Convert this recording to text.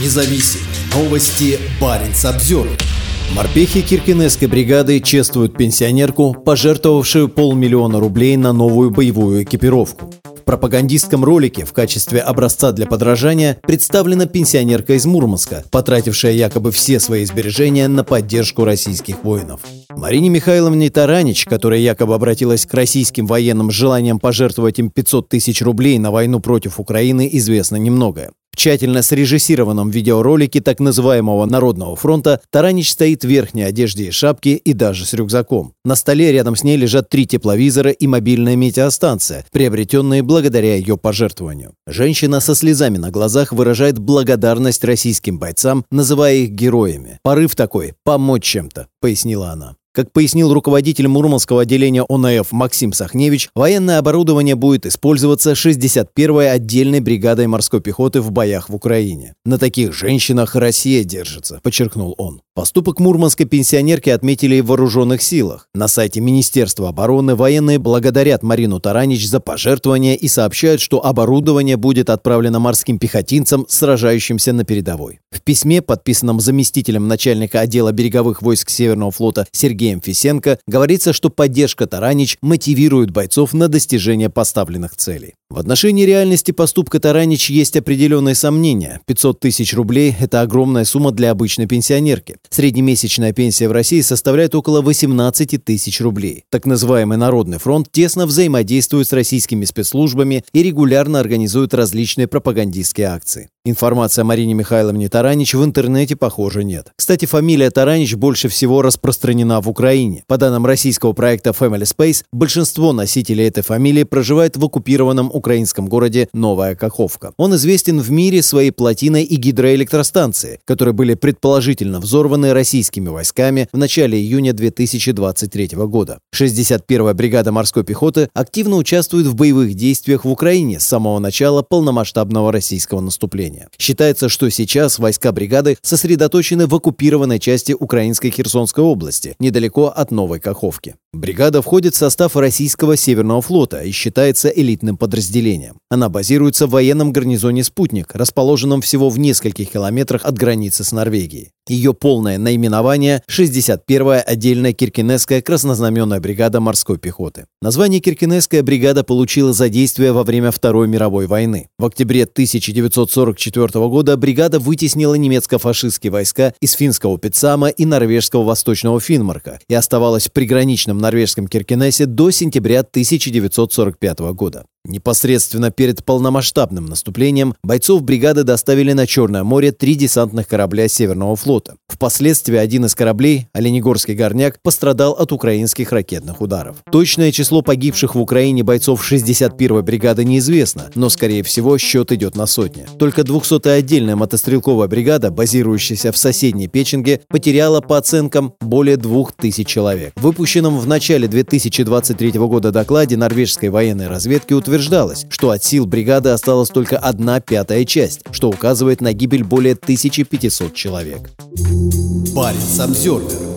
независим. Новости Баренц обзор. Морпехи Киркинесской бригады чествуют пенсионерку, пожертвовавшую полмиллиона рублей на новую боевую экипировку. В пропагандистском ролике в качестве образца для подражания представлена пенсионерка из Мурманска, потратившая якобы все свои сбережения на поддержку российских воинов. Марине Михайловне Таранич, которая якобы обратилась к российским военным с желанием пожертвовать им 500 тысяч рублей на войну против Украины, известно немногое. В тщательно срежиссированном видеоролике так называемого Народного фронта Таранич стоит в верхней одежде и шапке и даже с рюкзаком. На столе рядом с ней лежат три тепловизора и мобильная метеостанция, приобретенные благодаря ее пожертвованию. Женщина со слезами на глазах выражает благодарность российским бойцам, называя их героями. «Порыв такой – помочь чем-то», – пояснила она. Как пояснил руководитель Мурманского отделения ОНФ Максим Сахневич, военное оборудование будет использоваться 61-й отдельной бригадой морской пехоты в боях в Украине. На таких женщинах Россия держится, подчеркнул он. Поступок мурманской пенсионерки отметили в вооруженных силах. На сайте Министерства обороны военные благодарят Марину Таранич за пожертвования и сообщают, что оборудование будет отправлено морским пехотинцам, сражающимся на передовой. В письме, подписанном заместителем начальника отдела береговых войск Северного флота Сергеем Фисенко, говорится, что поддержка Таранич мотивирует бойцов на достижение поставленных целей. В отношении реальности поступка Таранич есть определенные сомнения. 500 тысяч рублей – это огромная сумма для обычной пенсионерки. Среднемесячная пенсия в России составляет около 18 тысяч рублей. Так называемый Народный фронт тесно взаимодействует с российскими спецслужбами и регулярно организует различные пропагандистские акции. Информации о Марине Михайловне Таранич в интернете, похоже, нет. Кстати, фамилия Таранич больше всего распространена в Украине. По данным российского проекта Family Space, большинство носителей этой фамилии проживает в оккупированном украинском городе Новая Каховка. Он известен в мире своей плотиной и гидроэлектростанции, которые были предположительно взорваны российскими войсками в начале июня 2023 года. 61-я бригада морской пехоты активно участвует в боевых действиях в Украине с самого начала полномасштабного российского наступления населения. Считается, что сейчас войска бригады сосредоточены в оккупированной части украинской Херсонской области, недалеко от Новой Каховки. Бригада входит в состав российского Северного флота и считается элитным подразделением. Она базируется в военном гарнизоне «Спутник», расположенном всего в нескольких километрах от границы с Норвегией. Ее полное наименование – 61-я отдельная Киркинесская краснознаменная бригада морской пехоты. Название Киркинесская бригада получила за действие во время Второй мировой войны. В октябре 1944 года бригада вытеснила немецко-фашистские войска из финского Пицама и норвежского Восточного Финмарка и оставалась в приграничном норвежском Киркинессе до сентября 1945 года. Непосредственно перед полномасштабным наступлением бойцов бригады доставили на Черное море три десантных корабля Северного флота. Впоследствии один из кораблей, Оленегорский горняк, пострадал от украинских ракетных ударов. Точное число погибших в Украине бойцов 61-й бригады неизвестно, но, скорее всего, счет идет на сотни. Только 200-я отдельная мотострелковая бригада, базирующаяся в соседней Печенге, потеряла по оценкам более 2000 человек. В выпущенном в начале 2023 года докладе норвежской военной разведки утверждается, утверждалось, что от сил бригады осталась только одна пятая часть, что указывает на гибель более 1500 человек. Парень Самсервер